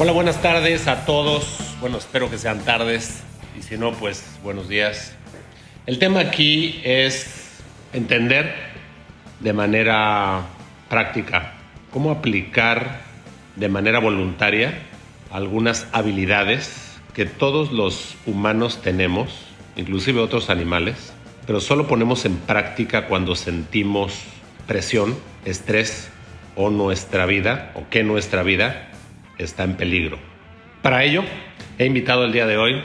Hola, buenas tardes a todos. Bueno, espero que sean tardes y si no, pues buenos días. El tema aquí es entender de manera práctica cómo aplicar de manera voluntaria algunas habilidades que todos los humanos tenemos, inclusive otros animales, pero solo ponemos en práctica cuando sentimos presión, estrés o nuestra vida, o que nuestra vida está en peligro. Para ello, he invitado el día de hoy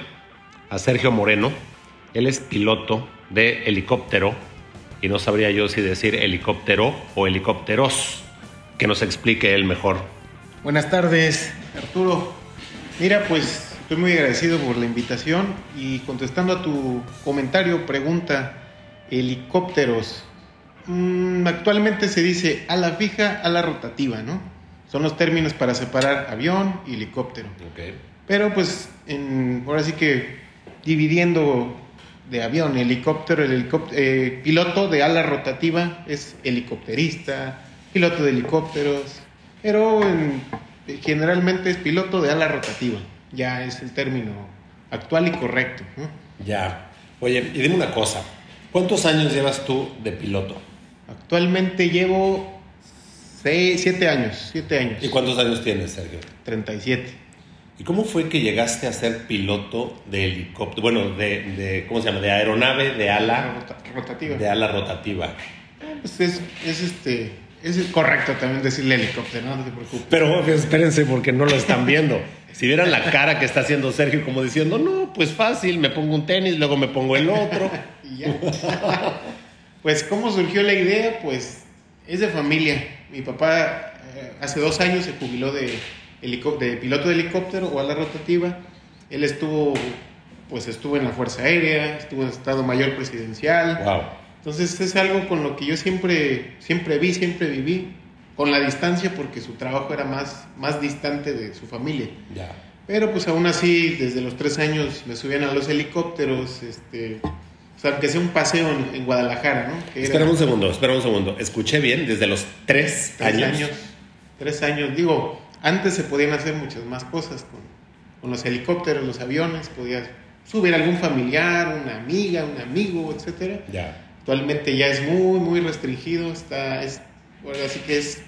a Sergio Moreno. Él es piloto de helicóptero y no sabría yo si decir helicóptero o helicópteros. Que nos explique él mejor. Buenas tardes, Arturo. Mira, pues estoy muy agradecido por la invitación y contestando a tu comentario, pregunta, helicópteros. Mm, actualmente se dice a la fija, a la rotativa, ¿no? Son los términos para separar avión y helicóptero. Pero pues en, ahora sí que dividiendo de avión, helicóptero, el eh, piloto de ala rotativa es helicópterista, piloto de helicópteros, pero generalmente es piloto de ala rotativa. Ya es el término actual y correcto. Ya. Oye, y dime una cosa, ¿cuántos años llevas tú de piloto? Actualmente llevo Seis, siete años, siete años. ¿Y cuántos años tienes, Sergio? 37. ¿Y cómo fue que llegaste a ser piloto de helicóptero? Bueno, de, ¿cómo se llama? De aeronave de ala rotativa. De ala rotativa. Pues es, es este, es correcto también decirle helicóptero, no, te preocupes. Pero espérense porque no lo están viendo. Si vieran la cara que está haciendo Sergio como diciendo, no, pues fácil, me pongo un tenis, luego me pongo el otro. y ya. pues, ¿cómo surgió la idea? Pues es de familia. Mi papá eh, hace dos años se jubiló de, de piloto de helicóptero o a la rotativa. Él estuvo, pues estuvo en la Fuerza Aérea, estuvo en Estado Mayor Presidencial. Wow. Entonces es algo con lo que yo siempre, siempre vi, siempre viví, con la distancia porque su trabajo era más, más distante de su familia. Ya. Pero pues aún así, desde los tres años me subían a los helicópteros, este, o sea, que sea un paseo en, Guadalajara, ¿no? espera un segundo, espera un segundo. Escuché bien, desde los tres, años. Tres años. Digo, antes se podían hacer muchas más cosas con, con los helicópteros, los aviones, podías subir algún familiar, una amiga, un amigo, etcétera. Ya. Actualmente ya es muy, muy restringido, está, es, así que es,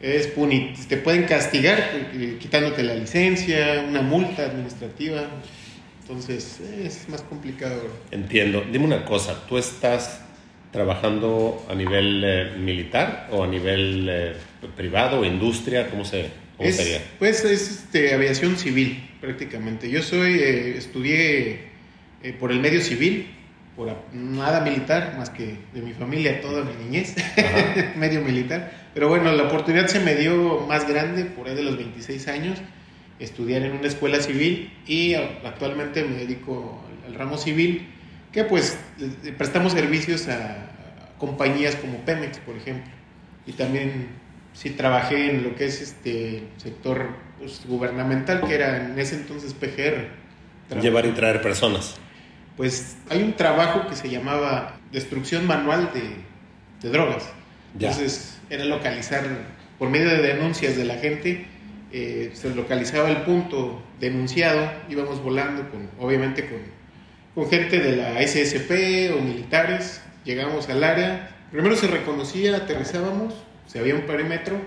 es te pueden castigar eh, quitándote la licencia, una multa administrativa. Entonces es más complicado. Entiendo. Dime una cosa, ¿tú estás trabajando a nivel eh, militar o a nivel eh, privado, industria? ¿Cómo, se, cómo sería? Pues es este, aviación civil prácticamente. Yo soy, eh, estudié por el medio civil, por nada militar, más que de mi familia, toda mi niñez, medio militar. Pero bueno, la oportunidad se me dio más grande, por ahí de los 26 años estudiar en una escuela civil y actualmente me dedico al, ramo civil, que pues prestamos servicios a, compañías como Pemex, por ejemplo. Y también sí trabajé en lo que es este sector pues, gubernamental, que era en ese entonces PGR. Llevar y traer personas. Pues hay un trabajo que se llamaba destrucción manual de, de drogas. Entonces era localizar por medio de denuncias de la gente eh, se localizaba el punto denunciado, íbamos volando con, obviamente con, con gente de la SSP o militares, llegamos al área, primero se reconocía, aterrizábamos, se había un perímetro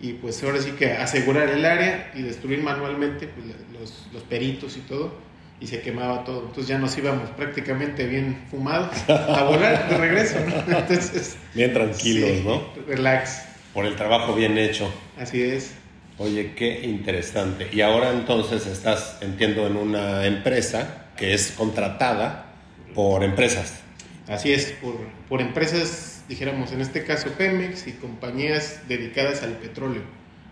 y pues ahora sí que asegurar el área y destruir manualmente pues, los, los, peritos y todo y se quemaba todo. Entonces ya nos íbamos prácticamente bien fumados a volar de regreso. Entonces, bien tranquilos, ¿no? Relax. Por el trabajo bien hecho. Así es. Oye, qué interesante. Y ahora entonces estás, entiendo, en una empresa que es contratada por empresas. Así es, por, por empresas, dijéramos, en este caso Pemex y compañías dedicadas al petróleo,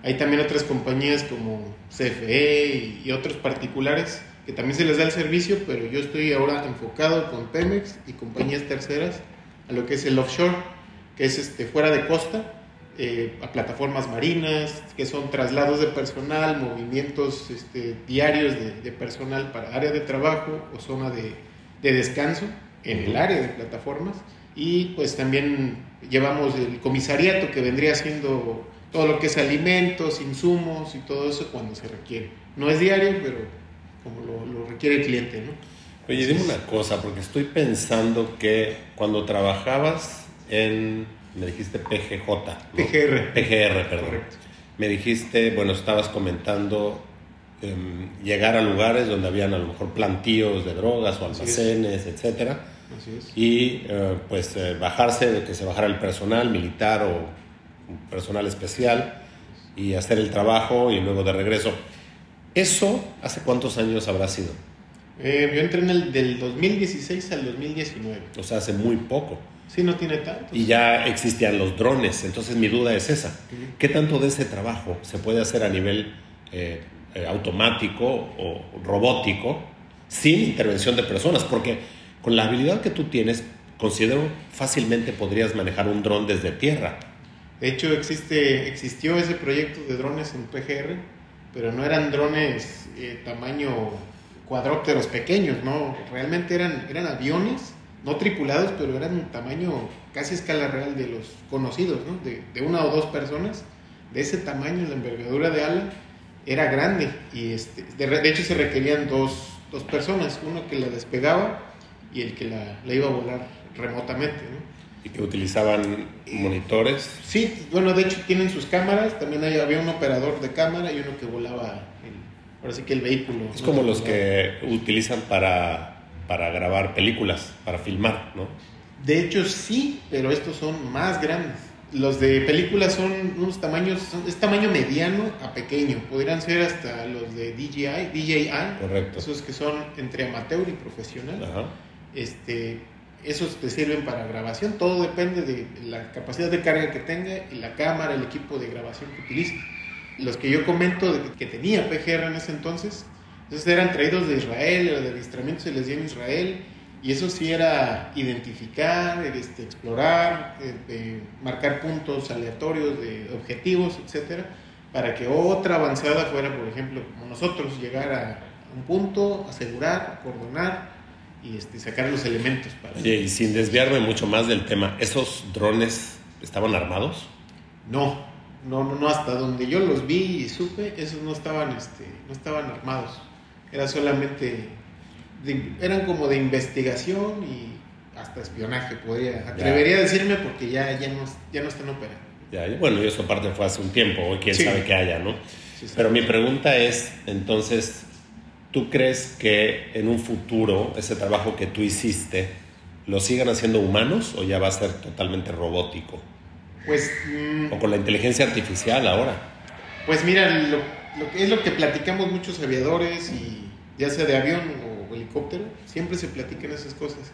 Hay también otras compañías como CFE y, otros particulares que también se les da el servicio, pero yo estoy ahora enfocado con Pemex y compañías terceras a lo que es el offshore, que es este, fuera de costa, eh, a plataformas marinas, que son traslados de personal, movimientos este, diarios de, personal para área de trabajo o zona de, de descanso en el área de plataformas. Y pues también llevamos el comisariato que vendría siendo todo lo que es alimentos, insumos y todo eso cuando se requiere. No es diario, pero como lo, requiere el cliente, ¿no? Oye, dime una cosa, porque estoy pensando que cuando trabajabas en, me dijiste PGJ. PGR. PGR, perdón. Me dijiste, bueno, estabas comentando em, llegar a lugares donde habían a lo mejor plantíos de drogas o almacenes, etcétera. Así es. Y eh, pues eh, bajarse, de que se bajara el personal militar o personal especial y hacer el trabajo y luego de regreso. ¿Eso hace cuántos años habrá sido? Eh, yo entré en el del 2016 al 2019. O sea, hace muy poco. Sí, no tiene tanto. Y ya existían los drones, entonces mi duda es esa. ¿Qué tanto de ese trabajo se puede hacer a nivel eh, eh, automático o robótico sin intervención de personas? Porque con la habilidad que tú tienes, considero fácilmente podrías manejar un dron desde tierra. De hecho, existe, existió ese proyecto de drones en PGR, pero no eran drones eh, tamaño cuadrópteros pequeños, ¿no? Realmente eran, eran aviones, no tripulados, pero eran tamaño casi escala real de los conocidos, ¿no? De, de una o dos personas, de ese tamaño, la envergadura de ala era grande y este, de, hecho se requerían dos, dos, personas, uno que la despegaba y el que la, la iba a volar remotamente, ¿no? y que utilizaban monitores. Sí, bueno, de hecho tienen sus cámaras, también había un operador de cámara y uno que volaba, el, ahora sí que el vehículo. Es como los que utilizan para, para grabar películas, para filmar, ¿no? De hecho sí, pero estos son más grandes. Los de películas son unos tamaños, es tamaño mediano a pequeño. Podrían ser hasta los de DJI, DJI. Correcto. Esos que son entre amateur y profesional. Ajá. Este, esos te sirven para grabación, todo depende de la capacidad de carga que tenga y la cámara, el equipo de grabación que utilice. Los que yo comento que tenía PGR en ese entonces, esos eran traídos de Israel, el de adiestramiento se les dio en Israel, y eso sí era identificar, este, explorar, eh, marcar puntos aleatorios de objetivos, etcétera, para que otra avanzada fuera, por ejemplo, como nosotros, llegar a un punto, asegurar, coordinar y este, sacar los elementos para... y sin desviarme mucho más del tema, ¿esos drones estaban armados? No, no, no, no, hasta donde yo los vi y supe, esos no estaban, este, no estaban armados. Era solamente, eran como de investigación y hasta espionaje, podría, atrevería a decirme porque ya, ya, no, ya no están operando. Ya, bueno, y eso aparte fue hace un tiempo, hoy quién sabe que haya, ¿no? Pero mi pregunta es, entonces, ¿Tú crees que en un futuro ese trabajo que tú hiciste lo sigan haciendo humanos o ya va a ser totalmente robótico? Pues... o con la inteligencia artificial ahora. Pues mira, lo, que es lo que platicamos muchos aviadores y ya sea de avión o helicóptero, siempre se platican esas cosas.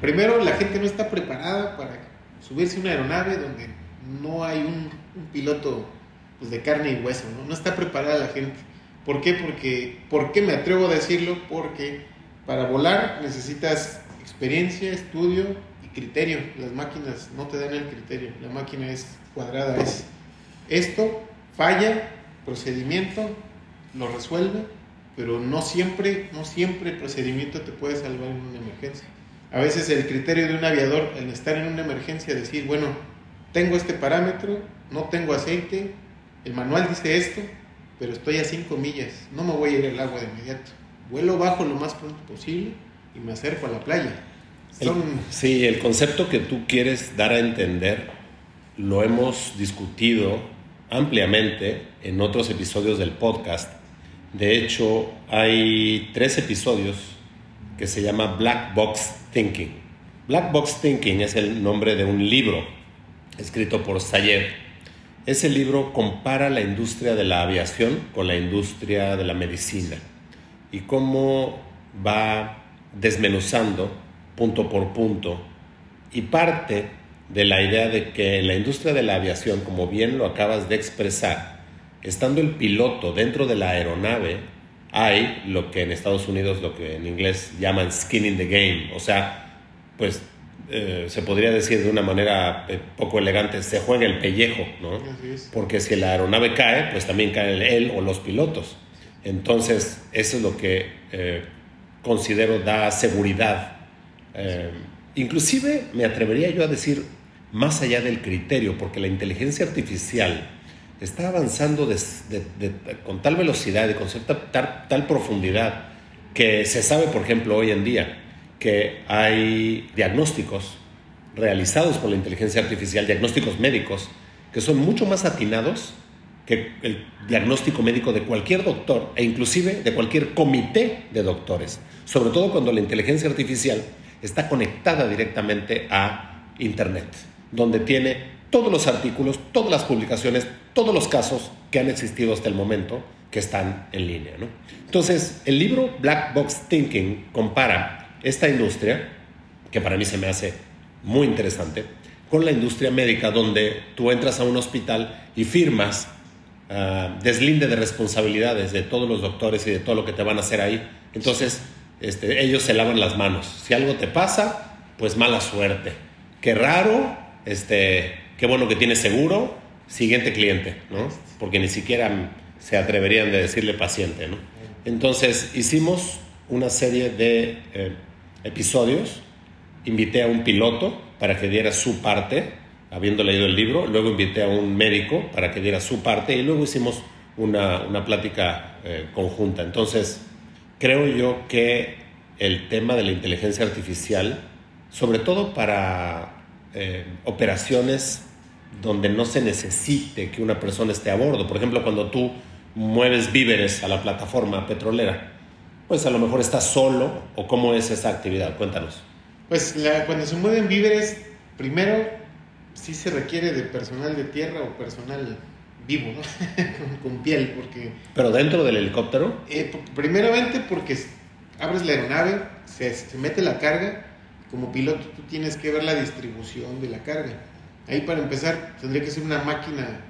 Primero, la gente no está preparada para subirse a una aeronave donde no hay un, piloto pues, de carne y hueso, ¿no? No está preparada la gente ¿Por qué? Porque, ¿Por qué me atrevo a decirlo? Porque para volar necesitas experiencia, estudio y criterio. Las máquinas no te dan el criterio, la máquina es cuadrada, es esto, falla, procedimiento, lo resuelve, pero no siempre, no siempre el procedimiento te puede salvar en una emergencia. A veces el criterio de un aviador, al estar en una emergencia, decir, bueno, tengo este parámetro, no tengo aceite, el manual dice esto, pero estoy a 5 millas, no me voy a ir al agua de inmediato. Vuelo bajo lo más pronto posible y me acerco a la playa. sí, el concepto que tú quieres dar a entender lo hemos discutido ampliamente en otros episodios del podcast. De hecho, hay tres episodios que se llama Black Box Thinking. Black Box Thinking es el nombre de un libro escrito por Sayed ese libro compara la industria de la aviación con la industria de la medicina y cómo va desmenuzando punto por punto y parte de la idea de que la industria de la aviación, como bien lo acabas de expresar, estando el piloto dentro de la aeronave, hay lo que en Estados Unidos, lo que en inglés llaman skin in the game, o sea, pues eh, se podría decir de una manera eh, poco elegante, se juega el pellejo, ¿no? Porque si la aeronave cae, pues también cae él o los pilotos. Entonces, eso es lo que eh, considero da seguridad. inclusive me atrevería yo a decir más allá del criterio, porque la inteligencia artificial está avanzando con tal velocidad y con cierta tal profundidad que se sabe, por ejemplo, hoy en día, que hay diagnósticos realizados por la inteligencia artificial, diagnósticos médicos, que son mucho más atinados que el diagnóstico médico de cualquier doctor e inclusive de cualquier comité de doctores, sobre todo cuando la inteligencia artificial está conectada directamente a Internet, donde tiene todos los artículos, todas las publicaciones, todos los casos que han existido hasta el momento que están en línea. Entonces, el libro Black Box Thinking compara esta industria, que para mí se me hace muy interesante, con la industria médica donde tú entras a un hospital y firmas uh, deslinde de responsabilidades de todos los doctores y de todo lo que te van a hacer ahí. Entonces, este, ellos se lavan las manos. Si algo te pasa, pues mala suerte. Qué raro, este, qué bueno que tienes seguro, siguiente cliente, ¿no? Porque ni siquiera se atreverían de decirle paciente, ¿no? Entonces, hicimos una serie de... Eh, episodios, invité a un piloto para que diera su parte, habiendo leído el libro, luego invité a un médico para que diera su parte y luego hicimos una, una plática eh, conjunta. Entonces, creo yo que el tema de la inteligencia artificial, sobre todo para eh, operaciones donde no se necesite que una persona esté a bordo, por ejemplo, cuando tú mueves víveres a la plataforma petrolera, pues a lo mejor está solo o cómo es esa actividad. Cuéntanos. Pues cuando se mueven víveres, primero sí se requiere de personal de tierra o personal vivo, ¿no? con, piel, porque... ¿Pero dentro del helicóptero? Eh, primeramente porque abres la aeronave, se, se mete la carga, como piloto tú tienes que ver la distribución de la carga. Ahí para empezar tendría que ser una máquina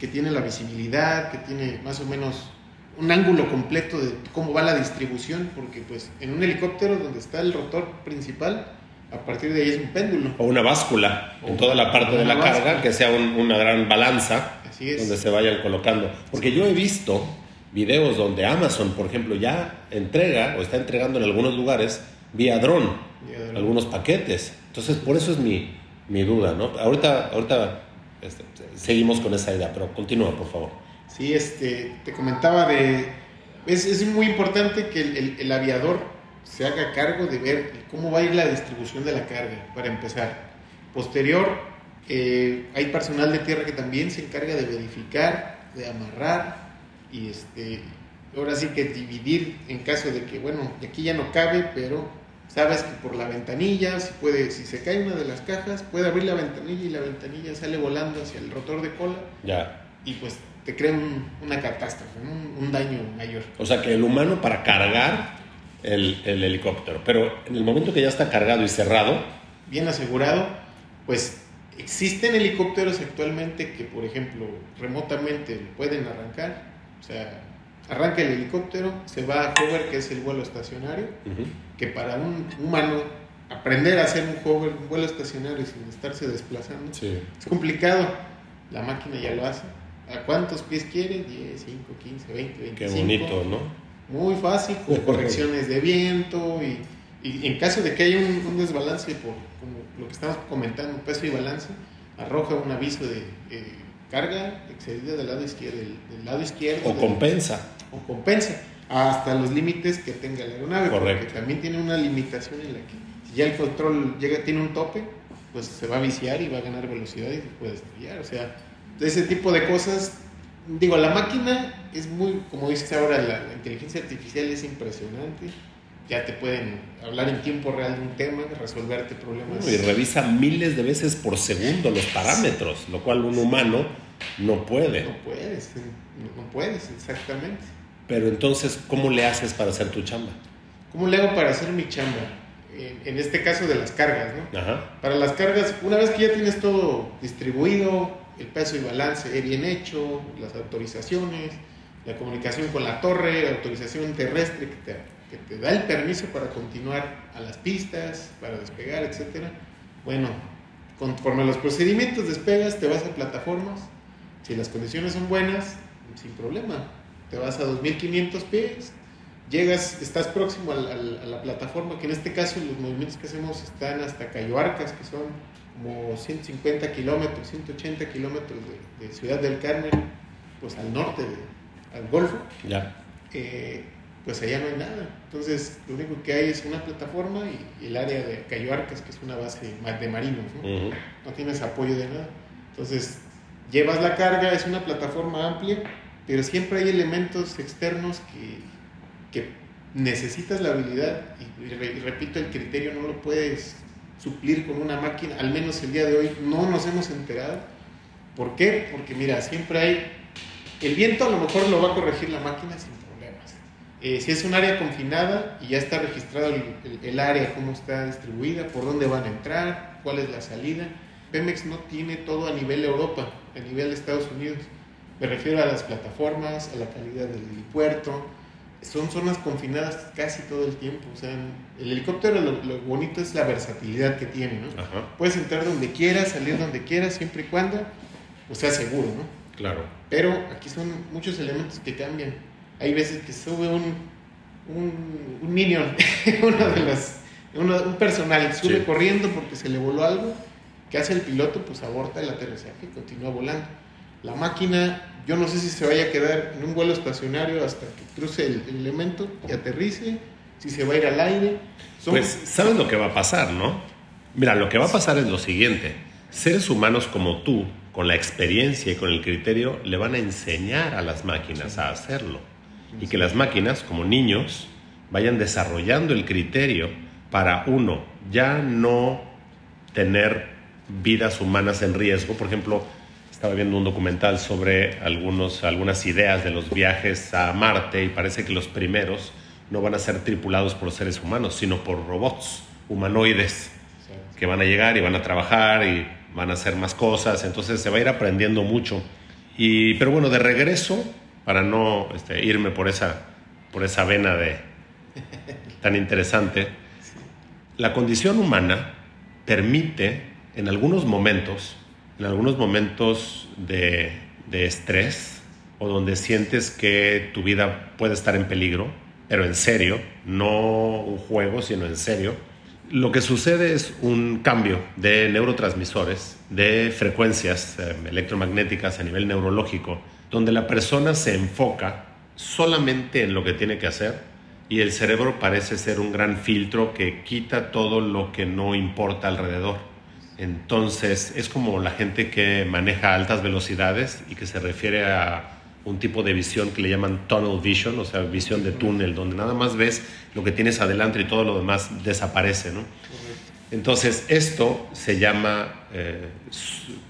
que tiene la visibilidad, que tiene más o menos un ángulo completo de cómo va la distribución, porque pues en un helicóptero donde está el rotor principal, a partir de ahí es un péndulo. O una báscula, en toda la parte de la carga, que sea una gran balanza donde se vayan colocando. Porque yo he visto videos donde Amazon, por ejemplo, ya entrega o está entregando en algunos lugares vía dron, algunos paquetes. Entonces, por eso es mi, mi duda, ¿no? Ahorita, ahorita este, seguimos con esa idea, pero continúa, por favor. Sí, este, te comentaba de... Es, muy importante que el, el, aviador se haga cargo de ver cómo va a ir la distribución de la carga, para empezar. Posterior, eh, hay personal de tierra que también se encarga de verificar, de amarrar y este, ahora sí que dividir en caso de que, bueno, aquí ya no cabe, pero sabes que por la ventanilla, si, puede, si se cae una de las cajas, puede abrir la ventanilla y la ventanilla sale volando hacia el rotor de cola. Ya. Y pues te crea una catástrofe, un, daño mayor. O sea que el humano para cargar el, el, helicóptero, pero en el momento que ya está cargado y cerrado. Bien asegurado, pues existen helicópteros actualmente que, por ejemplo, remotamente pueden arrancar. O sea, arranca el helicóptero, se va a hover, que es el vuelo estacionario, que para un humano aprender a hacer un hover, un vuelo estacionario sin estarse desplazando, es complicado. La máquina ya lo hace ¿A cuántos pies quiere? 10, 5, 15, 20, 25. Qué bonito, ¿no? Muy fácil, con correcciones de viento y, y en caso de que haya un, desbalance por como lo que estamos comentando, peso y balance, arroja un aviso de carga excedida del lado izquierdo. Del, lado izquierdo o compensa. O compensa hasta los límites que tenga la aeronave. Correcto. Porque también tiene una limitación en la que si ya el control llega, tiene un tope, pues se va a viciar y va a ganar velocidad y se puede estrellar. O sea, ese tipo de cosas. Digo, la máquina es muy, como dices ahora, la, inteligencia artificial es impresionante. Ya te pueden hablar en tiempo real de un tema, resolverte problemas. y revisa miles de veces por segundo los parámetros, lo cual un humano no puede. No puedes, no, puedes, exactamente. Pero entonces, ¿cómo le haces para hacer tu chamba? ¿Cómo le hago para hacer mi chamba? En, en este caso de las cargas, ¿no? Ajá. Para las cargas, una vez que ya tienes todo distribuido, el peso y balance bien hecho, las autorizaciones, la comunicación con la torre, la autorización terrestre que te, que te da el permiso para continuar a las pistas, para despegar, etc. Bueno, conforme a los procedimientos despegas, te vas a plataformas, si las condiciones son buenas, sin problema, te vas a 2500 pies, llegas, estás próximo a la, plataforma, que en este caso los movimientos que hacemos están hasta Cayoarcas, que son como 150 kilómetros, 180 kilómetros de, Ciudad del Carmen, pues al norte, al Golfo. Ya. Eh, pues allá no hay nada. Entonces, lo único que hay es una plataforma y, el área de Cayoarcas, que es una base de marinos, ¿no? No tienes apoyo de nada. Entonces, llevas la carga, es una plataforma amplia, pero siempre hay elementos externos que que necesitas la habilidad y, repito, el criterio no lo puedes suplir con una máquina, al menos el día de hoy no nos hemos enterado. ¿Por qué? Porque mira, siempre hay, el viento a lo mejor lo va a corregir la máquina sin. Eh, si es un área confinada y ya está registrado el, área, cómo está distribuida, por dónde van a entrar, cuál es la salida, Pemex no tiene todo a nivel Europa, a nivel de Estados Unidos. Me refiero a las plataformas, a la calidad del puerto, son zonas confinadas casi todo el tiempo. O sea, el helicóptero lo, bonito es la versatilidad que tiene, ¿no? Puedes entrar donde quieras, salir donde quieras, siempre y cuando o sea seguro, ¿no? Claro. Pero aquí son muchos elementos que cambian. Hay veces que sube un, un, un minion, uno de los, un personal, sube corriendo porque se le voló algo. ¿Qué hace el piloto? Pues aborta el aterrizaje y continúa volando. La máquina yo no sé si se vaya a quedar en un vuelo estacionario hasta que cruce el, elemento y aterrice, si se va a ir al aire. Pues sabes lo que va a pasar, ¿no? Mira, lo que va a pasar es lo siguiente. Seres humanos como tú, con la experiencia y con el criterio, le van a enseñar a las máquinas a hacerlo. Y que las máquinas, como niños, vayan desarrollando el criterio para, uno, ya no tener vidas humanas en riesgo. Por ejemplo, estaba viendo un documental sobre algunos, algunas ideas de los viajes a Marte y parece que los primeros no van a ser tripulados por seres humanos, sino por robots humanoides que van a llegar y van a trabajar y van a hacer más cosas. Entonces se va a ir aprendiendo mucho. Y, pero bueno, de regreso, para no este, irme por esa, por esa vena de, tan interesante, la condición humana permite en algunos momentos en algunos momentos de, estrés o donde sientes que tu vida puede estar en peligro, pero en serio, no un juego, sino en serio, lo que sucede es un cambio de neurotransmisores, de frecuencias eh, electromagnéticas a nivel neurológico, donde la persona se enfoca solamente en lo que tiene que hacer y el cerebro parece ser un gran filtro que quita todo lo que no importa alrededor. Entonces, es como la gente que maneja altas velocidades y que se refiere a un tipo de visión que le llaman tunnel vision, o sea, visión de túnel, donde nada más ves lo que tienes adelante y todo lo demás desaparece, ¿no? Entonces, esto se llama eh,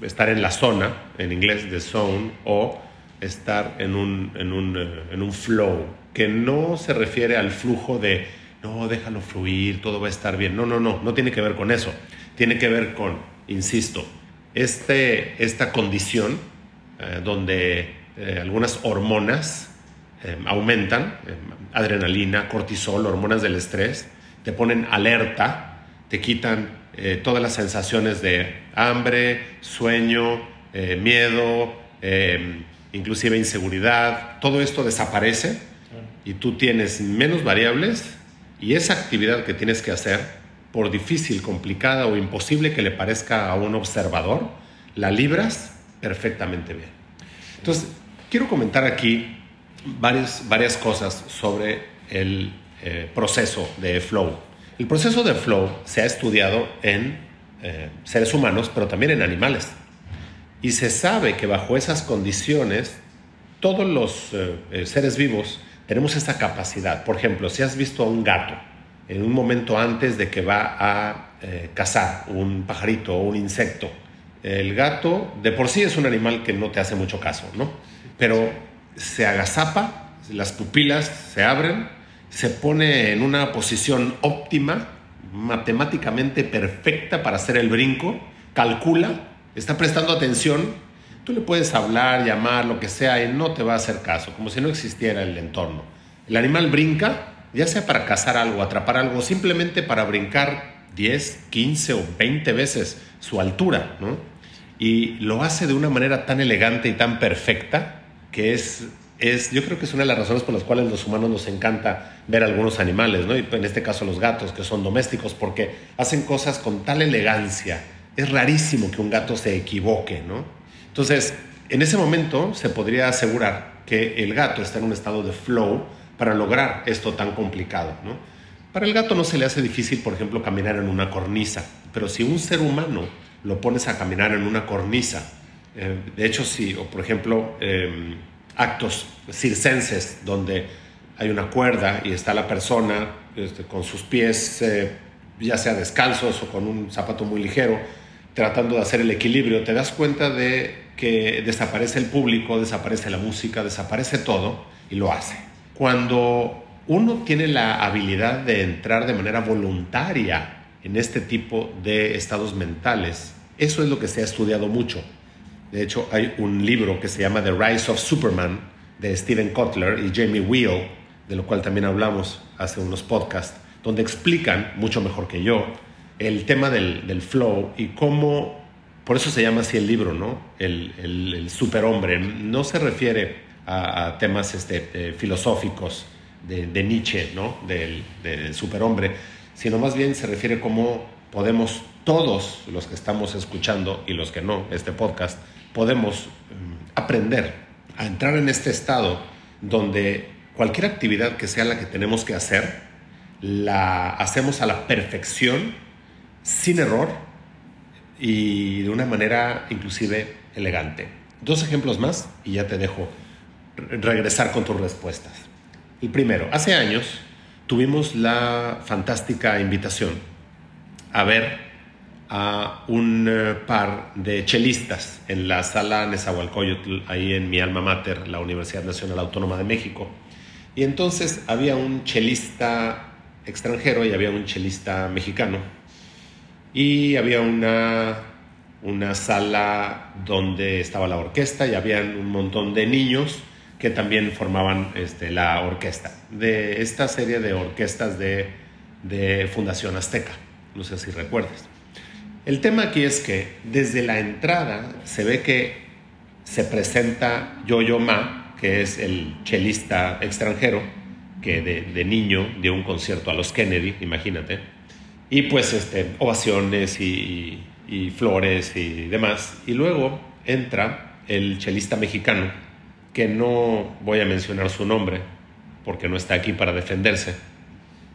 estar en la zona, en inglés de zone, o estar en un, en, un, eh, en un flow, que no se refiere al flujo de, no, déjalo fluir, todo va a estar bien. No, no, no, no tiene que ver con eso tiene que ver con, insisto, este, esta condición eh, donde eh, algunas hormonas eh, aumentan, adrenalina, cortisol, hormonas del estrés, te ponen alerta, te quitan todas las sensaciones de hambre, sueño, miedo, inclusive inseguridad, todo esto desaparece y tú tienes menos variables y esa actividad que tienes que hacer por difícil, complicada o imposible que le parezca a un observador, la libras perfectamente bien. Entonces, quiero comentar aquí varias, varias cosas sobre el eh, proceso de flow. El proceso de flow se ha estudiado en eh, seres humanos, pero también en animales. Y se sabe que bajo esas condiciones, todos los eh, seres vivos tenemos esa capacidad. Por ejemplo, si has visto a un gato, en un momento antes de que va a eh, cazar un pajarito o un insecto. El gato de por sí es un animal que no te hace mucho caso, ¿no? Pero se agazapa, las pupilas se abren, se pone en una posición óptima, matemáticamente perfecta para hacer el brinco, calcula, está prestando atención tú le puedes hablar, llamar, lo que sea, y no te va a hacer caso, como si no existiera el entorno. El animal brinca, ya sea para cazar algo, atrapar algo, simplemente para brincar 10, 15 o 20 veces su altura, ¿no? Y lo hace de una manera tan elegante y tan perfecta que es, es, yo creo que es una de las razones por las cuales los humanos nos encanta ver algunos animales, ¿no? Y en este caso los gatos, que son domésticos, porque hacen cosas con tal elegancia. Es rarísimo que un gato se equivoque, ¿no? Entonces, en ese momento se podría asegurar que el gato está en un estado de flow para lograr esto tan complicado, ¿no? Para el gato no se le hace difícil, por ejemplo, caminar en una cornisa, pero si un ser humano lo pones a caminar en una cornisa, eh, de hecho, si, o por ejemplo, em, actos circenses donde hay una cuerda y está la persona este, con sus pies, eh, ya sea descalzos o con un zapato muy ligero, tratando de hacer el equilibrio, te das cuenta de que desaparece el público, desaparece la música, desaparece todo y lo hace. Cuando uno tiene la habilidad de entrar de manera voluntaria en este tipo de estados mentales, eso es lo que se ha estudiado mucho. De hecho, hay un libro que se llama The Rise of Superman de Steven Kotler y Jamie Wheel, de lo cual también hablamos hace unos podcasts, donde explican, mucho mejor que yo, el tema del, flow y cómo, por eso se llama así el libro, ¿no? El, superhombre. No se refiere a, temas este, eh, filosóficos de, Nietzsche, ¿no? Del, del superhombre, sino más bien se refiere cómo podemos todos los que estamos escuchando y los que no, este podcast, podemos mm, aprender a entrar en este estado donde cualquier actividad que sea la que tenemos que hacer, la hacemos a la perfección, sin error y de una manera inclusive elegante. Dos ejemplos más y ya te dejo regresar con tus respuestas. El primero, hace años tuvimos la fantástica invitación a ver a un eh, par de chelistas en la sala Nezahualcóyotl, ahí en mi alma mater, la Universidad Nacional Autónoma de México. Y entonces había un chelista extranjero y había un chelista mexicano. Y había una, una sala donde estaba la orquesta y habían un montón de niños que también formaban este, la orquesta, de esta serie de orquestas de, de Fundación Azteca. No sé si recuerdas. El tema aquí es que desde la entrada se ve que se presenta Yo-Yo Ma, que es el chelista extranjero, que de, niño dio un concierto a los Kennedy, imagínate, y pues este, ovaciones y, flores y demás. Y luego entra el chelista mexicano, que no voy a mencionar su nombre, porque no está aquí para defenderse,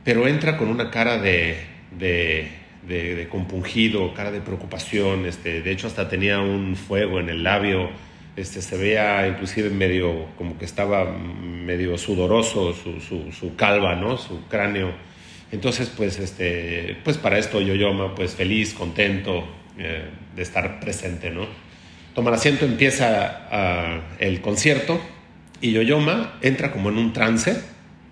pero entra con una cara de, de, compungido, cara de preocupación, este, de hecho hasta tenía un fuego en el labio, este, se veía inclusive medio, como que estaba medio sudoroso su, su, su calva, ¿no? Su cráneo. Entonces, pues, este, pues para esto Yoyoma, pues feliz, contento eh, de estar presente, ¿no? Toma el asiento, empieza el concierto y Yoyoma entra como en un trance,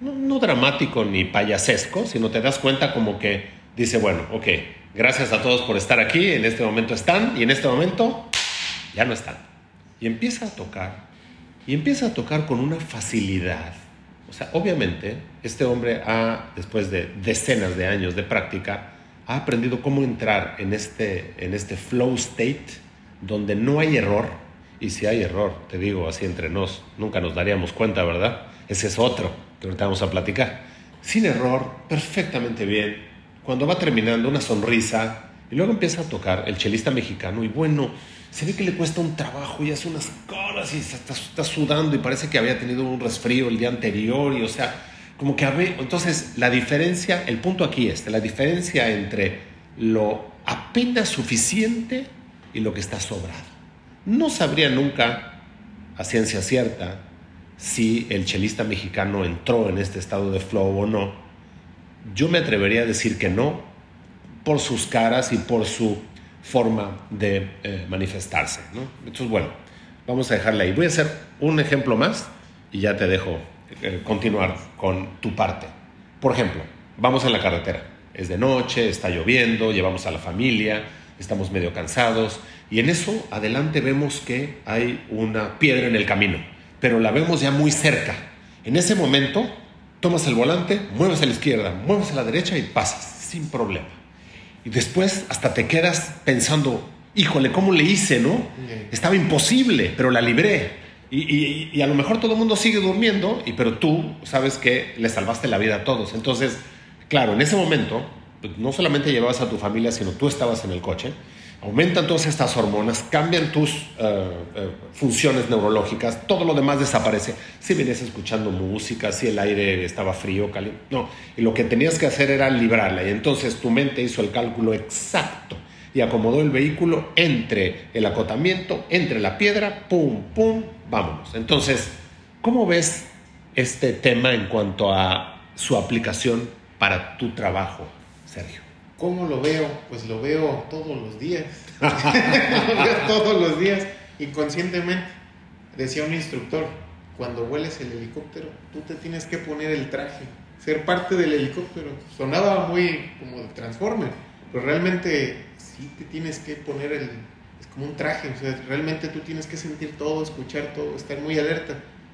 no, dramático ni payasesco, sino te das cuenta como que dice, bueno, ok, gracias a todos por estar aquí, en este momento están y en este momento ya no están. Y empieza a tocar, y empieza a tocar con una facilidad. O sea, obviamente, este hombre ha, después de decenas de años de práctica, ha aprendido cómo entrar en este, en este flow state donde no hay error, y si hay error, te digo así entre nos, nunca nos daríamos cuenta, ¿verdad? Ese es otro que ahorita vamos a platicar. Sin error, perfectamente bien. Cuando va terminando, una sonrisa, y luego empieza a tocar el chelista mexicano, y bueno, se ve que le cuesta un trabajo y hace unas caras y está, sudando y parece que había tenido un resfrío el día anterior, y o sea, como que había. Entonces, la diferencia, el punto aquí es, la diferencia entre lo apenas suficiente y lo que está sobrado. No sabría nunca a ciencia cierta si el chelista mexicano entró en este estado de flow o no. Yo me atrevería a decir que no, por sus caras y por su forma de eh, manifestarse. ¿no? Entonces, bueno, vamos a dejarle ahí. Voy a hacer un ejemplo más y ya te dejo eh, continuar con tu parte. Por ejemplo, vamos en la carretera. Es de noche, está lloviendo, llevamos a la familia, estamos medio cansados y en eso adelante vemos que hay una piedra en el camino, pero la vemos ya muy cerca. En ese momento tomas el volante, mueves a la izquierda, mueves a la derecha y pasas sin problema. Y después hasta te quedas pensando, híjole, ¿cómo le hice, no? Estaba imposible, pero la libré. Y, a lo mejor todo el mundo sigue durmiendo, y, pero tú sabes que le salvaste la vida a todos. Entonces, claro, en ese momento, pues, no solamente llevabas a tu familia, sino tú estabas en el coche, aumentan todas estas hormonas, cambian tus eh, eh, funciones neurológicas, todo lo demás desaparece. Si venías escuchando música, si el aire estaba frío, caliente, no. Y lo que tenías que hacer era librarla. Y entonces tu mente hizo el cálculo exacto y acomodó el vehículo entre el acotamiento, entre la piedra, pum, pum, vámonos. Entonces, ¿cómo ves este tema en cuanto a su aplicación para tu trabajo, Sergio? ¿Cómo lo veo? Pues lo veo todos los días. lo veo todos los días, inconscientemente. Decía un instructor, cuando vueles el helicóptero, tú te tienes que poner el traje, ser parte del helicóptero. Sonaba muy como de Transformer, pero realmente te tienes que poner el, es como un traje, o sea, realmente tú tienes que sentir todo, escuchar todo, estar muy alerta.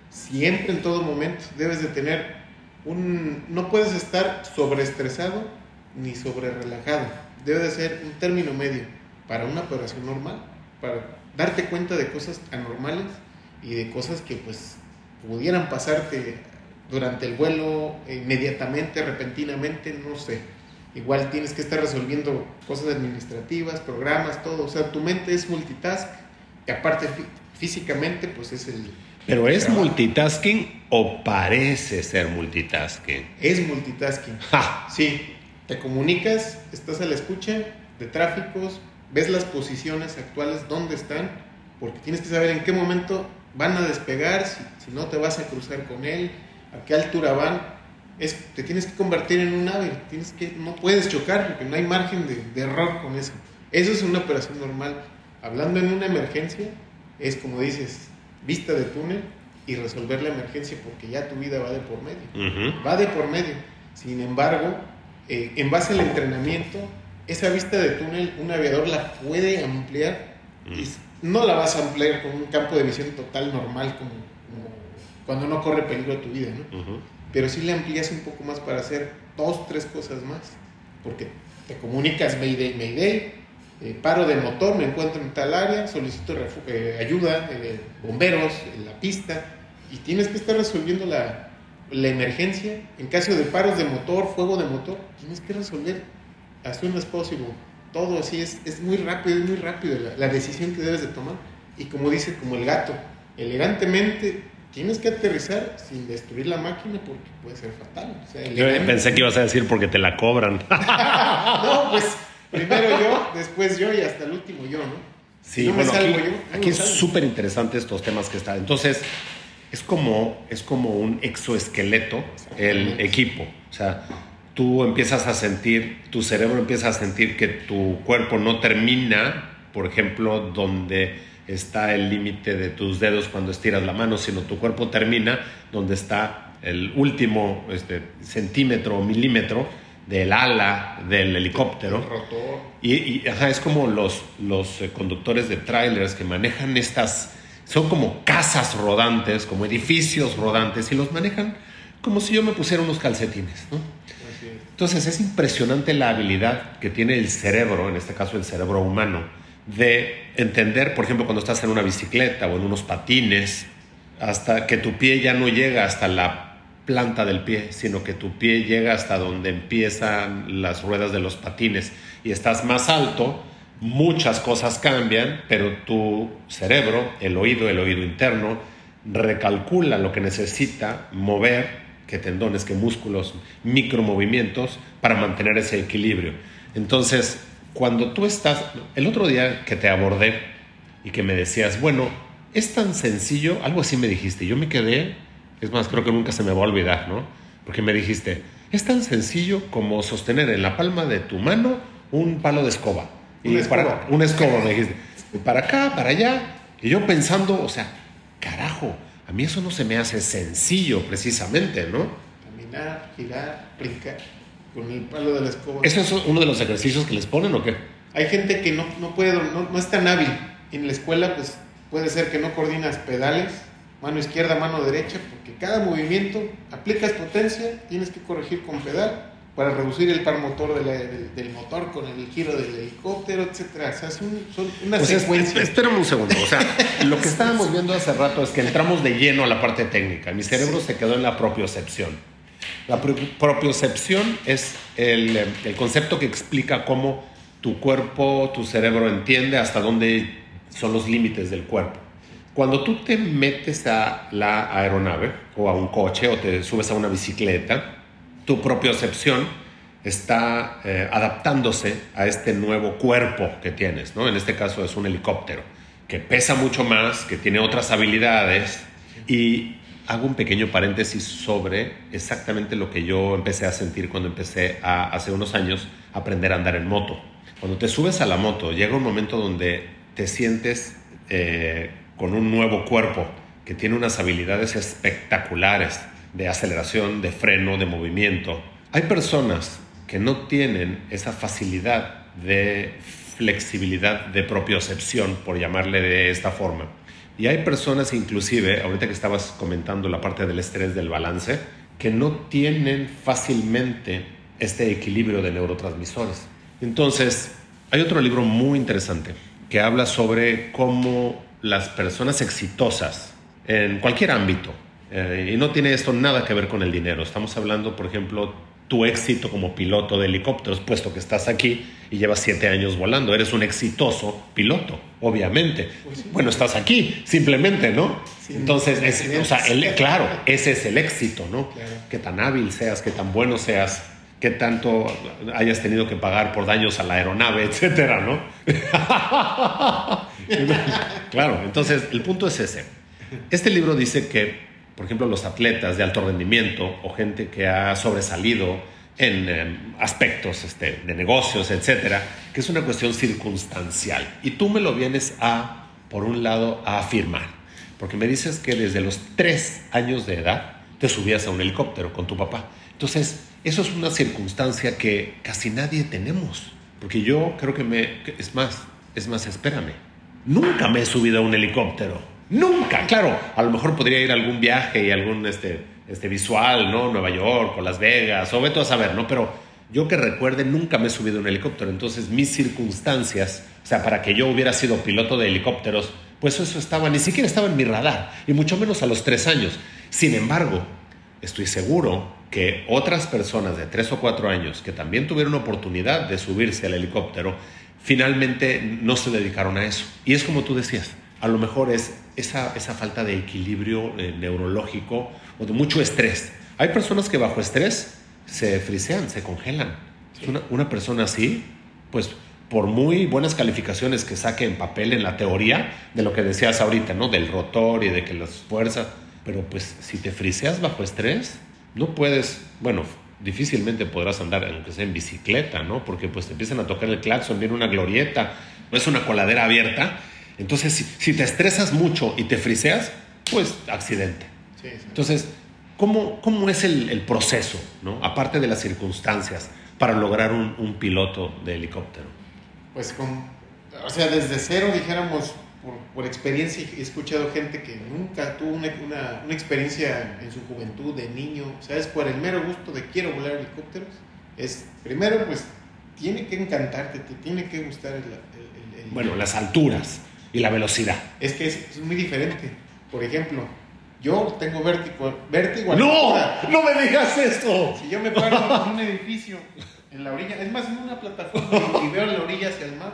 Siempre, en todo momento, debes de tener un, no puedes estar sobreestresado ni sobre relajado. Debe de ser un término medio para una operación normal, para darte cuenta de cosas anormales y de cosas que pues pudieran pasarte durante el vuelo, inmediatamente, repentinamente, no sé igual tienes que estar resolviendo cosas administrativas, programas, todo. O sea, tu mente es multitask, que aparte físicamente, pues es el... ¿Pero es multitasking o parece ser multitasking? Es multitasking. Sí, te comunicas, estás a la escucha de tráficos, ves las posiciones actuales, dónde están, porque tienes que saber en qué momento van a despegar, si, si no te vas a cruzar con él, a qué altura van, es, te tienes que convertir en un ave, tienes que, no puedes chocar porque no hay margen de, error con eso. Eso es una operación normal. Hablando en una emergencia, es como dices, vista de túnel y resolver la emergencia porque ya tu vida va de por medio. Va de por medio. Sin embargo, eh, en base al entrenamiento, esa vista de túnel un aviador la puede ampliar y no la vas a ampliar con un campo de visión total normal como, cuando no corre peligro tu vida, ¿no? pero si le amplías un poco más para hacer dos, tres cosas más, porque te comunicas Mayday, Mayday, eh, paro de motor, me encuentro en tal área, solicito eh, ayuda, eh, bomberos, en la pista, y tienes que estar resolviendo la, la, emergencia. En caso de paros de motor, fuego de motor, tienes que resolver as soon as possible. Todo así es, es muy rápido, es muy rápido la, la decisión que debes de tomar. Y como dice, como el gato, elegantemente tienes que aterrizar sin destruir la máquina porque puede ser fatal. yo pensé que ibas a decir porque te la cobran. no, pues primero yo, después yo y hasta el último yo, ¿no? Sí, bueno, aquí, es súper interesante estos temas que están. Entonces, es como, es como un exoesqueleto el equipo. O sea, tú empiezas a sentir, tu cerebro empieza a sentir que tu cuerpo no termina, por ejemplo, donde está el límite de tus dedos cuando estiras la mano, sino tu cuerpo termina donde está el último este, centímetro o milímetro del ala del helicóptero. Y, y es como los, los eh, conductores de trailers que manejan estas, son como casas rodantes, como edificios rodantes, y los manejan como si yo me pusiera unos calcetines. Entonces es impresionante la habilidad que tiene el cerebro, en este caso el cerebro humano, de entender, por ejemplo, cuando estás en una bicicleta o en unos patines, hasta que tu pie ya no llega hasta la planta del pie, sino que tu pie llega hasta donde empiezan las ruedas de los patines y estás más alto, muchas cosas cambian, pero tu cerebro, el oído, el oído interno, recalcula lo que necesita mover, que tendones, que músculos, micromovimientos, para mantener ese equilibrio. Entonces, cuando tú estás, el otro día que te abordé y que me decías, bueno, es tan sencillo, algo así me dijiste, yo me quedé, es más, creo que nunca se me va a olvidar, ¿no? Porque me dijiste, es tan sencillo como sostener en la palma de tu mano un palo de escoba. Y una escoba. Para, una escoba, me dijiste. Para acá, para allá. Y yo pensando, o sea, carajo, a mí eso no se me hace sencillo precisamente, ¿no? Caminar, girar, brincar con el palo de la escoba. ¿Ese es uno de los ejercicios que les ponen o qué? hay gente que no, no puede, no, no es tan hábil. En la escuela, pues puede ser que no coordinas pedales, mano izquierda, mano derecha, porque cada movimiento aplicas potencia, tienes que corregir con pedal para reducir el par motor del motor con el giro del helicóptero, etcétera. O sea, son, una secuencia. espérame un segundo. O sea, lo que estábamos viendo hace rato es que entramos de lleno a la parte técnica. Mi cerebro se quedó en la propiocepción. La propiocepción es el, el concepto que explica cómo tu cuerpo, tu cerebro entiende hasta dónde son los límites del cuerpo. Cuando tú te metes a la aeronave o a un coche o te subes a una bicicleta, tu propiocepción está eh, adaptándose a este nuevo cuerpo que tienes, ¿no? En este caso es un helicóptero, que pesa mucho más, que tiene otras habilidades y hago un pequeño paréntesis sobre exactamente lo que yo empecé a sentir cuando empecé a, hace unos años a aprender a andar en moto. Cuando te subes a la moto, llega un momento donde te sientes eh, con un nuevo cuerpo que tiene unas habilidades espectaculares de aceleración, de freno, de movimiento. Hay personas que no tienen esa facilidad de flexibilidad de propiocepción, por llamarle de esta forma. Y hay personas inclusive, ahorita que estabas comentando la parte del estrés del balance, que no tienen fácilmente este equilibrio de neurotransmisores. Entonces, hay otro libro muy interesante que habla sobre cómo las personas exitosas en cualquier ámbito, eh, y no tiene esto nada que ver con el dinero. Estamos hablando, por ejemplo, tu éxito como piloto de helicópteros, puesto que estás aquí y llevas siete años volando. Eres un exitoso piloto, obviamente. Pues bueno, estás aquí, simplemente, ¿no? Entonces, o sea, claro, ese es el éxito, ¿no? Que tan hábil seas, que tan bueno seas, que tanto hayas tenido que pagar por daños a la aeronave, etcétera, ¿no? claro, entonces el punto es ese. Este libro dice que por ejemplo, los atletas de alto rendimiento o gente que ha sobresalido en em, aspectos este, de negocios, etcétera, que es una cuestión circunstancial. Y tú me lo vienes a, por un lado, a afirmar, porque me dices que desde los tres años de edad te subías a un helicóptero con tu papá. Entonces, eso es una circunstancia que casi nadie tenemos, porque yo creo que me, es más, es más, espérame, nunca me he subido a un helicóptero. Nunca, claro, a lo mejor podría ir a algún viaje y algún este, este visual, ¿no? Nueva York o Las Vegas, o veto a saber, ¿no? Pero yo que recuerde, nunca me he subido a un helicóptero. Entonces, mis circunstancias, o sea, para que yo hubiera sido piloto de helicópteros, pues eso estaba, ni siquiera estaba en mi radar, y mucho menos a los tres años. Sin embargo, estoy seguro que otras personas de tres o cuatro años que también tuvieron oportunidad de subirse al helicóptero, finalmente no se dedicaron a eso. Y es como tú decías, a lo mejor es esa, esa falta de equilibrio eh, neurológico o de mucho estrés. Hay personas que bajo estrés se frisean, se congelan. Una, una, persona así, pues por muy buenas calificaciones que saque en papel en la teoría de lo que decías ahorita, ¿no? Del rotor y de que las fuerzas, pero pues si te friseas bajo estrés, no puedes, bueno, difícilmente podrás andar, aunque sea en bicicleta, ¿no? Porque pues te empiezan a tocar el claxon, viene una glorieta, no es una coladera abierta entonces, si, te estresas mucho y te friseas, pues accidente. Entonces, ¿cómo, ¿cómo, es el, proceso, ¿no? aparte de las circunstancias, para lograr un, piloto de helicóptero? Pues, con, o sea, desde cero, dijéramos, por, experiencia, he escuchado gente que nunca tuvo una, una, experiencia en su juventud, de niño, ¿sabes? Por el mero gusto de quiero volar helicópteros, es, primero, pues, tiene que encantarte, te tiene que gustar el bueno, las alturas y la velocidad. Es que es, muy diferente. Por ejemplo, yo tengo vértigo. vértigo ¡No! ¡No me digas eso! Si yo me paro en un edificio, en la orilla, es más, en una plataforma y veo la orilla hacia el mar,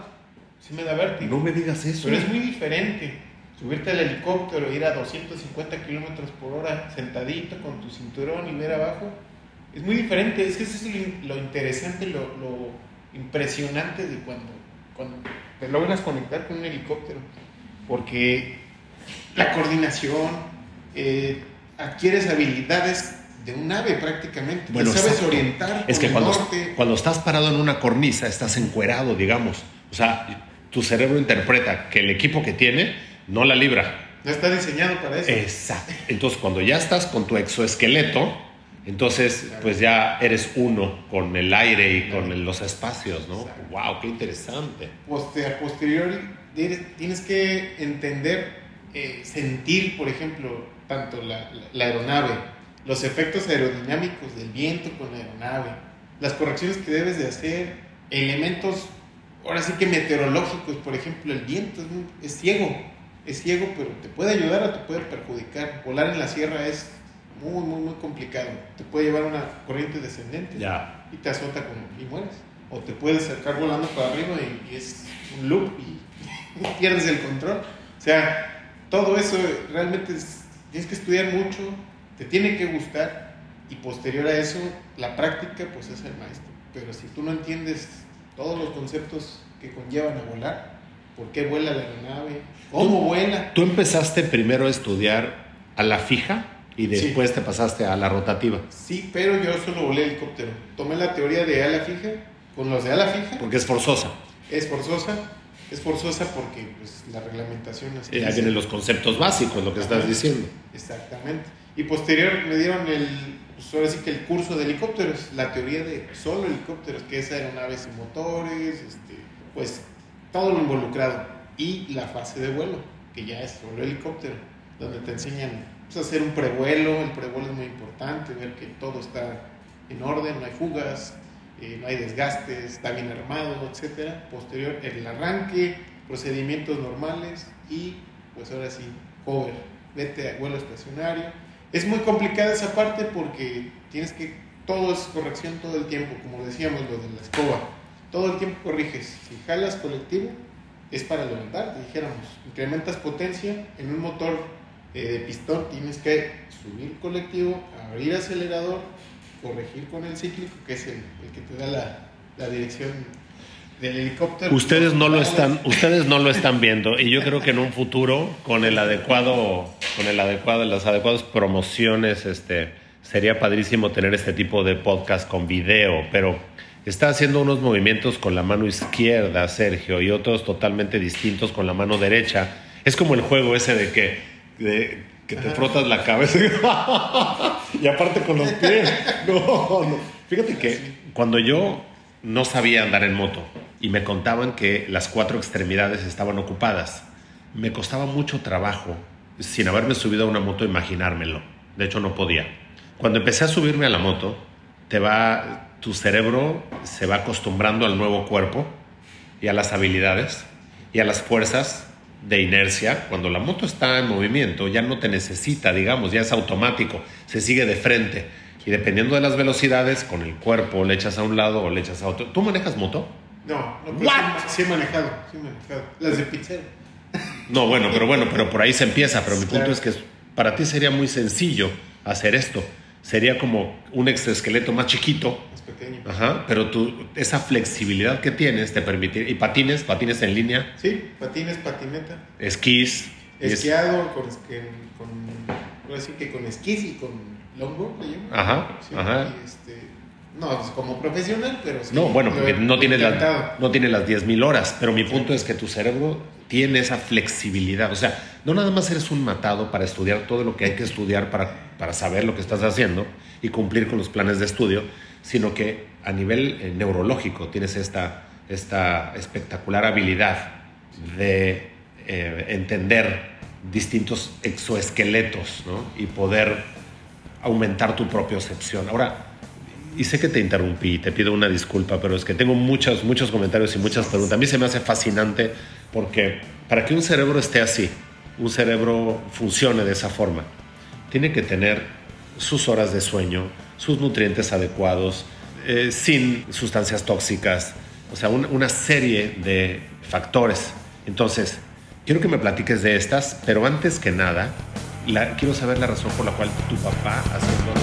sí me da vértigo. No me digas eso. Pero es muy diferente. Subirte al helicóptero, ir a 250 kilómetros por hora sentadito con tu cinturón y ver abajo, es muy diferente. Es que eso es lo, interesante, lo, lo impresionante de cuando, cuando te logras conectar con un helicóptero, porque la coordinación, eh, adquieres habilidades de un ave prácticamente, bueno, sabes orientar. Es que cuando, cuando estás parado en una cornisa, estás encuerado, digamos, o sea, tu cerebro interpreta que el equipo que tiene no la libra. No está diseñado para eso. Exacto. Entonces, cuando ya estás con tu exoesqueleto, Entonces, pues ya eres uno con el aire y con los espacios, ¿no? Exacto. ¡Wow! ¡Qué interesante! Poste- a posteriori tienes- tienes que entender, eh, sentir, por ejemplo, tanto la, la- la aeronave, los efectos aerodinámicos del viento con la aeronave, las correcciones que debes de hacer, elementos, ahora sí que meteorológicos, por ejemplo, el viento es, muy- es ciego, es ciego, pero te puede ayudar o te puede perjudicar. Volar en la sierra es muy, muy, muy complicado. Te puede llevar una corriente descendente Ya. y te azota como, y mueres. O te puedes acercar volando para arriba y, y es un loop y pierdes el control. O sea, todo eso realmente es- tienes que estudiar mucho, te tiene que gustar y posterior a eso la práctica pues es el maestro. Pero si tú no entiendes todos los conceptos que conllevan a volar, por qué vuela la aeronave, cómo vuela, Tú empezaste primero a estudiar a la fija y después te pasaste a la rotativa. sí, pero yo solo volé helicóptero. Tomé la teoría de ala fija, con los de ala fija. Porque es forzosa. Es forzosa, es forzosa porque pues, la reglamentación así Eh, Ahí dice. vienen los conceptos básicos, lo que estás diciendo. Exactamente. Y posterior me dieron el, pues ahora sí que el curso de helicópteros, la teoría de solo helicópteros, que es aeronaves y motores, este, pues todo lo involucrado. Y la fase de vuelo, que ya es solo helicóptero, donde te enseñan pues, hacer un prevuelo, el prevuelo es muy importante, ver que todo está en orden, no hay fugas, eh, no hay desgastes, está bien armado, etcétera. Posterior, el arranque, procedimientos normales y pues ahora sí, hover, vete a vuelo estacionario. Es muy complicada esa parte porque tienes que, todo es corrección todo el tiempo, como decíamos lo de la escoba, todo el tiempo corriges. Si jalas colectivo, es para levantar, dijéramos, incrementas potencia en un motor eh, de pistón, tienes que subir colectivo, abrir acelerador, corregir con el cíclico, que es el, el que te da la, la dirección del helicóptero. Ustedes no lo están, ustedes no lo están viendo y yo creo que en un futuro con el adecuado, con el adecuado, las adecuadas promociones, este, sería padrísimo tener este tipo de podcast con video, pero está haciendo unos movimientos con la mano izquierda, Sergio, y otros totalmente distintos con la mano derecha. Es como el juego ese de que, de- que te frotas la cabeza y aparte con los pies. No, no. Fíjate que cuando yo no sabía andar en moto y me contaban que las cuatro extremidades estaban ocupadas, me costaba mucho trabajo, sin haberme subido a una moto, imaginármelo. De hecho, no podía. Cuando empecé a subirme a la moto, te va, tu cerebro se va acostumbrando al nuevo cuerpo y a las habilidades y a las fuerzas de inercia. Cuando la moto está en movimiento, ya no te necesita, digamos, ya es automático, se sigue de frente. Y dependiendo de las velocidades, con el cuerpo le echas a un lado o le echas a otro. ¿Tú manejas moto? No, no, pero What? sí, sí he manejado, sí he manejado. Las de pizzero. No, bueno, pero bueno, pero por ahí se empieza. Pero mi punto Claro. es que para ti sería muy sencillo hacer esto. Sería como un exoesqueleto más chiquito, pequeño. ajá, pero tú, esa flexibilidad que tienes te permite. Y patines, patines en línea, Sí, patines, patineta. esquís. es- Esquiado con, con, ahora sí que con esquís y con longboard, ¿le llaman? Ajá, Sí, ajá. y este, no, es como profesional, pero sí. No, bueno, porque no lo he tiene, intentado. la, no tiene las 10.000 horas, pero mi punto es que tu cerebro tiene esa flexibilidad. O sea, no nada más eres un matado para estudiar todo lo que hay que estudiar para, para saber lo que estás haciendo y cumplir con los planes de estudio, sino que a nivel eh, neurológico tienes esta, esta espectacular habilidad de eh, entender distintos exoesqueletos ¿no? y poder aumentar tu propiocepción. Ahora, y sé que te interrumpí, te pido una disculpa, pero es que tengo muchos, muchos comentarios y muchas preguntas. A mí se me hace fascinante porque para que un cerebro esté así, un cerebro funcione de esa forma, tiene que tener sus horas de sueño, sus nutrientes adecuados, eh, sin sustancias tóxicas, o sea, un- una serie de factores. Entonces, quiero que me platiques de estas, pero antes que nada, quiero saber la razón por la cual tu papá haciendo... Este